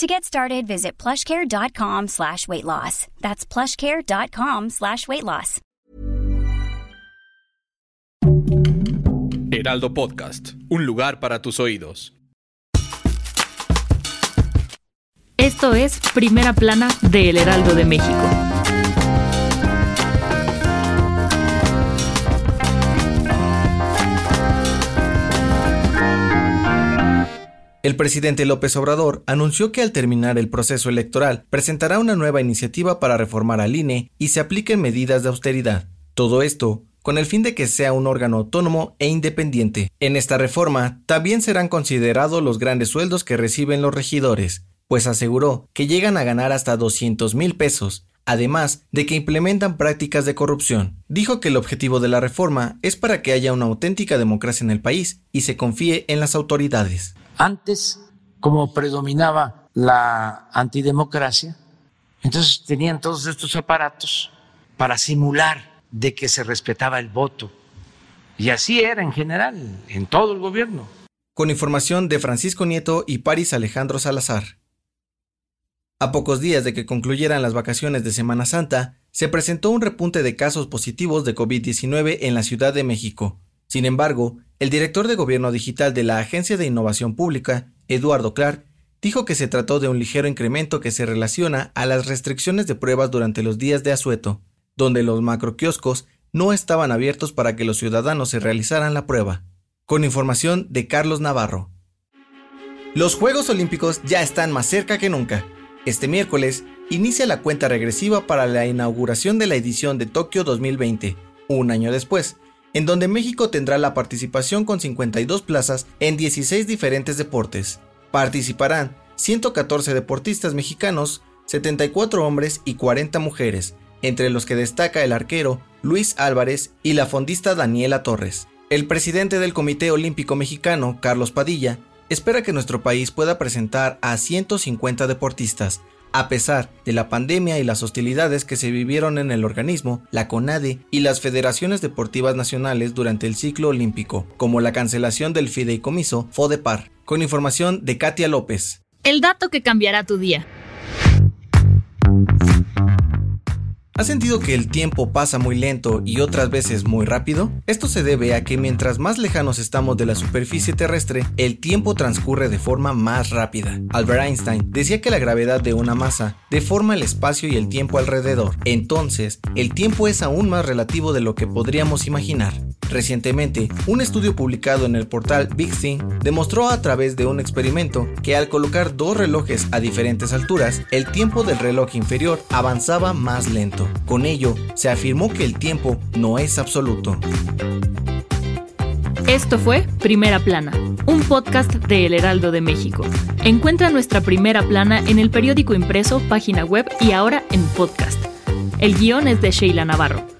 To get started, visit plushcare.com slash weight loss. That's plushcare.com slash weight loss. Heraldo Podcast, un lugar para tus oídos. Esto es Primera Plana de El Heraldo de México. El presidente López Obrador anunció que al terminar el proceso electoral presentará una nueva iniciativa para reformar al INE y se apliquen medidas de austeridad. Todo esto con el fin de que sea un órgano autónomo e independiente. En esta reforma también serán considerados los grandes sueldos que reciben los regidores, pues aseguró que llegan a ganar hasta 200 mil pesos, además de que implementan prácticas de corrupción. Dijo que el objetivo de la reforma es para que haya una auténtica democracia en el país y se confíe en las autoridades. Antes, como predominaba la antidemocracia, entonces tenían todos estos aparatos para simular de que se respetaba el voto. Y así era en general, en todo el gobierno. Con información de Francisco Nieto y Paris Alejandro Salazar. A pocos días de que concluyeran las vacaciones de Semana Santa, se presentó un repunte de casos positivos de COVID-19 en la Ciudad de México. Sin embargo, el director de Gobierno Digital de la Agencia de Innovación Pública, Eduardo Clark, dijo que se trató de un ligero incremento que se relaciona a las restricciones de pruebas durante los días de asueto, donde los macroquioscos no estaban abiertos para que los ciudadanos se realizaran la prueba. Con información de Carlos Navarro. Los Juegos Olímpicos ya están más cerca que nunca. Este miércoles inicia la cuenta regresiva para la inauguración de la edición de Tokio 2020, un año después, en donde México tendrá la participación con 52 plazas en 16 diferentes deportes. Participarán 114 deportistas mexicanos, 74 hombres y 40 mujeres, entre los que destaca el arquero Luis Álvarez y la fondista Daniela Torres. El presidente del Comité Olímpico Mexicano, Carlos Padilla, espera que nuestro país pueda presentar a 150 deportistas, a pesar de la pandemia y las hostilidades que se vivieron en el organismo, la CONADE y las federaciones deportivas nacionales durante el ciclo olímpico, como la cancelación del fideicomiso FODEPAR, con información de Katia López. El dato que cambiará tu día. ¿Has sentido que el tiempo pasa muy lento y otras veces muy rápido? Esto se debe a que mientras más lejanos estamos de la superficie terrestre, el tiempo transcurre de forma más rápida. Albert Einstein decía que la gravedad de una masa deforma el espacio y el tiempo alrededor. Entonces, el tiempo es aún más relativo de lo que podríamos imaginar. Recientemente, un estudio publicado en el portal Big Thing demostró a través de un experimento que al colocar dos relojes a diferentes alturas, el tiempo del reloj inferior avanzaba más lento. Con ello, se afirmó que el tiempo no es absoluto. Esto fue Primera Plana, un podcast de El Heraldo de México. Encuentra nuestra Primera Plana en el periódico impreso, página web y ahora en podcast. El guion es de Sheila Navarro.